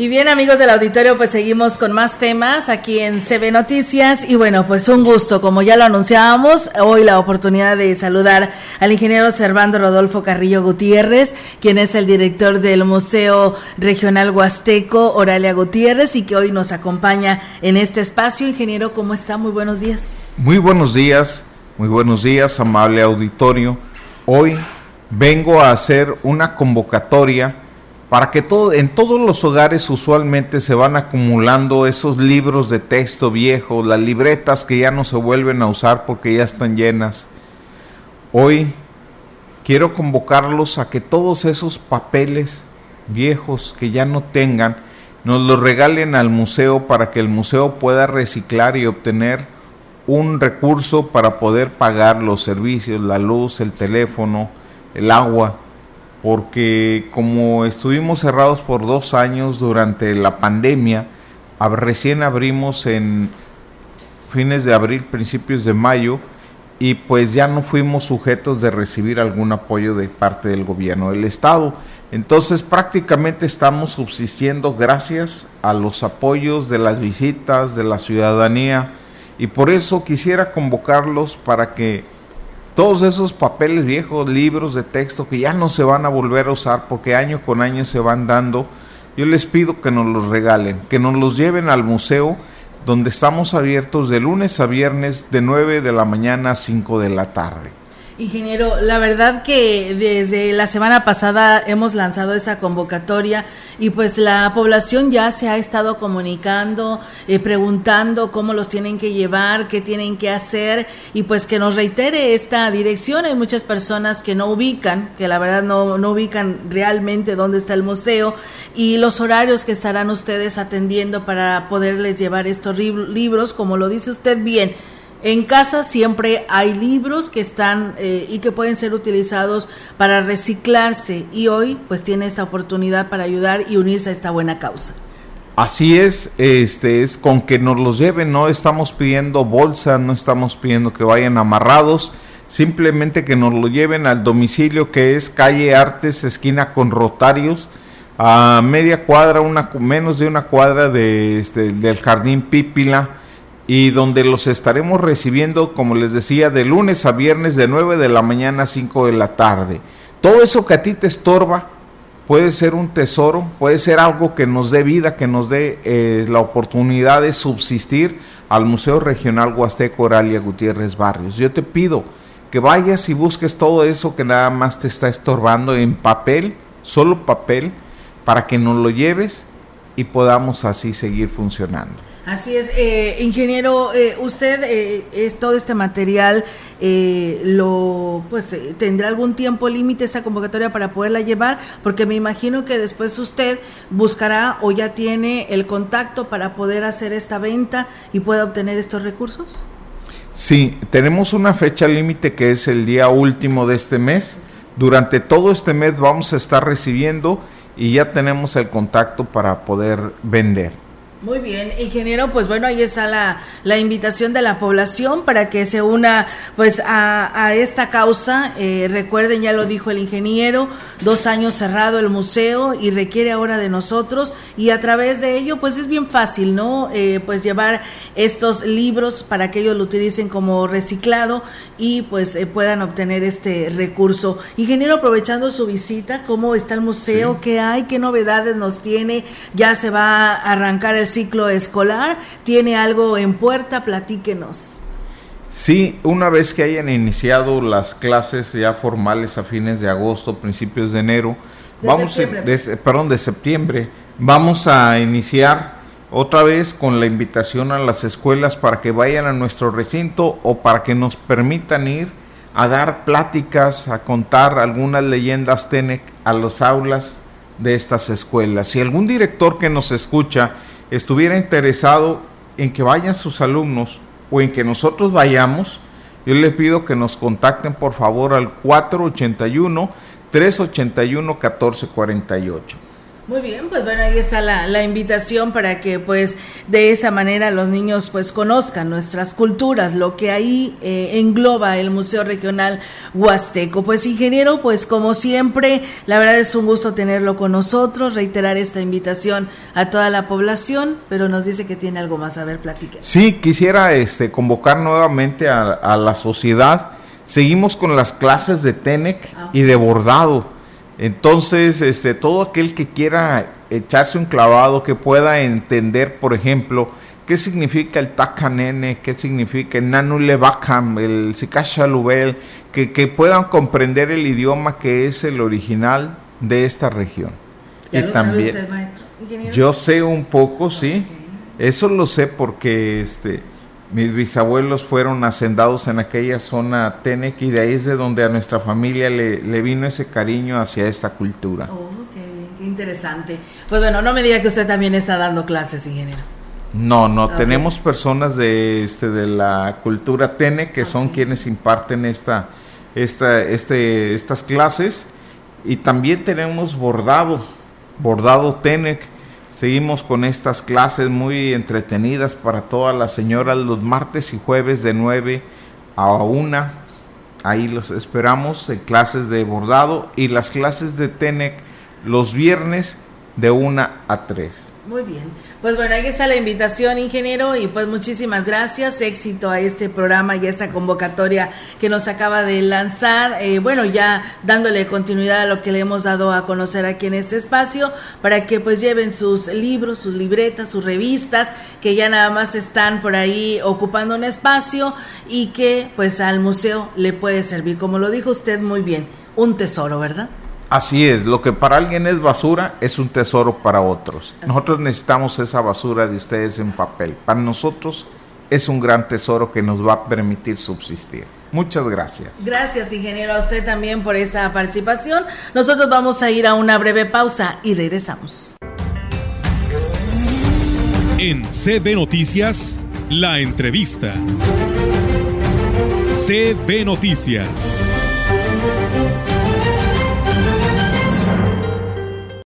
Y bien amigos del auditorio, pues seguimos con más temas aquí en CB Noticias y bueno, pues un gusto, como ya lo anunciábamos, hoy la oportunidad de saludar al ingeniero Servando Rodolfo Carrillo Gutiérrez, quien es el director del Museo Regional Huasteco Oralia Gutiérrez y que hoy nos acompaña en este espacio. Ingeniero, ¿cómo está? Muy buenos días. Muy buenos días, muy buenos días, amable auditorio. Hoy vengo a hacer una convocatoria para que todo, en todos los hogares usualmente se van acumulando esos libros de texto viejos, las libretas que ya no se vuelven a usar porque ya están llenas. Hoy quiero convocarlos a que todos esos papeles viejos que ya no tengan, nos los regalen al museo para que el museo pueda reciclar y obtener un recurso para poder pagar los servicios, la luz, el teléfono, el agua porque como estuvimos cerrados por dos años durante la pandemia, recién abrimos en fines de abril, principios de mayo, y pues ya no fuimos sujetos de recibir algún apoyo de parte del gobierno del estado. Entonces prácticamente estamos subsistiendo gracias a los apoyos de las visitas de la ciudadanía y por eso quisiera convocarlos para que todos esos papeles viejos, libros de texto que ya no se van a volver a usar porque año con año se van dando, yo les pido que nos los regalen, que nos los lleven al museo donde estamos abiertos de lunes a viernes de 9 de la mañana a 5 de la tarde. Ingeniero, la verdad que desde la semana pasada hemos lanzado esa convocatoria y pues la población ya se ha estado comunicando, eh, preguntando cómo los tienen que llevar, qué tienen que hacer y pues que nos reitere esta dirección. Hay muchas personas que no ubican, que la verdad no, no ubican realmente dónde está el museo y los horarios que estarán ustedes atendiendo para poderles llevar estos libros, como lo dice usted bien en casa siempre hay libros que están eh, y que pueden ser utilizados para reciclarse y hoy pues tiene esta oportunidad para ayudar y unirse a esta buena causa. Así es, este es con que nos los lleven, no estamos pidiendo bolsa, no estamos pidiendo que vayan amarrados, simplemente que nos lo lleven al domicilio que es calle Artes, esquina con Rotarios, a media cuadra, una menos de una cuadra de, este, del Jardín Pípila y donde los estaremos recibiendo, como les decía, de lunes a viernes de 9 de la mañana a 5 de la tarde. Todo eso que a ti te estorba puede ser un tesoro, puede ser algo que nos dé vida, que nos dé eh, la oportunidad de subsistir al Museo Regional Huasteco Oralia Gutiérrez Barrios. Yo te pido que vayas y busques todo eso que nada más te está estorbando en papel, solo papel, para que nos lo lleves y podamos así seguir funcionando. Así es, eh, ingeniero, eh, usted eh, es todo este material lo pues tendrá algún tiempo límite esta convocatoria para poderla llevar, porque me imagino que después usted buscará o ya tiene el contacto para poder hacer esta venta y pueda obtener estos recursos. Sí, tenemos una fecha límite que es el día último de este mes. Durante todo este mes vamos a estar recibiendo y ya tenemos el contacto para poder vender. Muy bien, ingeniero, pues bueno, ahí está la, la invitación de la población para que se una pues a, a esta causa. Eh, recuerden, ya lo dijo el ingeniero, dos años cerrado el museo y requiere ahora de nosotros y a través de ello pues es bien fácil, ¿no? Eh, pues llevar estos libros para que ellos lo utilicen como reciclado y pues eh, puedan obtener este recurso. Ingeniero, aprovechando su visita, ¿cómo está el museo? ¿Qué hay? ¿Qué novedades nos tiene? Ya se va a arrancar el ciclo escolar? ¿Tiene algo en puerta? Platíquenos. Sí, una vez que hayan iniciado las clases ya formales a fines de agosto, principios de enero, vamos perdón, de septiembre, vamos a iniciar otra vez con la invitación a las escuelas para que vayan a nuestro recinto o para que nos permitan ir a dar pláticas, a contar algunas leyendas TENEC a las aulas de estas escuelas. Si algún director que nos escucha estuviera interesado en que vayan sus alumnos o en que nosotros vayamos, yo le pido que nos contacten por favor al 481 381 1448. Muy bien, pues bueno, ahí está la, la, invitación para que pues de esa manera los niños pues conozcan nuestras culturas, lo que ahí eh, engloba el Museo Regional Huasteco. Pues ingeniero, pues como siempre, la verdad es un gusto tenerlo con nosotros, reiterar esta invitación a toda la población, pero nos dice que tiene algo más a ver, platique. Sí, quisiera este, convocar nuevamente a, a la sociedad. Seguimos con las clases de TENEC ah, y de bordado entonces, este, todo aquel que quiera echarse un clavado, que pueda entender, por ejemplo, qué significa el Takanene, qué significa el Nanulebakam, el Sikashalubel, que, que puedan comprender el idioma que es el original de esta región. y también, sabe usted, maestro? Yo sé un poco, sí. Eso lo sé porque este, mis bisabuelos fueron hacendados en aquella zona Tenec y de ahí es de donde a nuestra familia le, vino ese cariño hacia esta cultura. Oh, qué, interesante. Pues bueno, no me diga que usted también está dando clases, ingeniero. No, no, tenemos personas de, este, de la cultura Tenec que son quienes imparten esta, esta, este, estas clases y también tenemos bordado, bordado Tenec Seguimos con estas clases muy entretenidas para todas las señoras los martes y jueves de 9 a 1. Ahí los esperamos en clases de bordado y las clases de TENEC los viernes de 1 a 3. Muy bien. Pues bueno, ahí está la invitación, ingeniero, y pues muchísimas gracias. Éxito a este programa y a esta convocatoria que nos acaba de lanzar. Eh, bueno, ya dándole continuidad a lo que le hemos dado a conocer aquí en este espacio, para que pues lleven sus libros, sus libretas, sus revistas, que ya nada más están por ahí ocupando un espacio y que pues al museo le puede servir, como lo dijo usted muy bien, un tesoro, ¿verdad? Así es, lo que para alguien es basura es un tesoro para otros. Nosotros necesitamos esa basura de ustedes en papel. Para nosotros es un gran tesoro que nos va a permitir subsistir. Muchas gracias. Gracias, ingeniero, a usted también por esta participación. Nosotros vamos a ir a una breve pausa y regresamos. En CB Noticias, la entrevista. CB Noticias.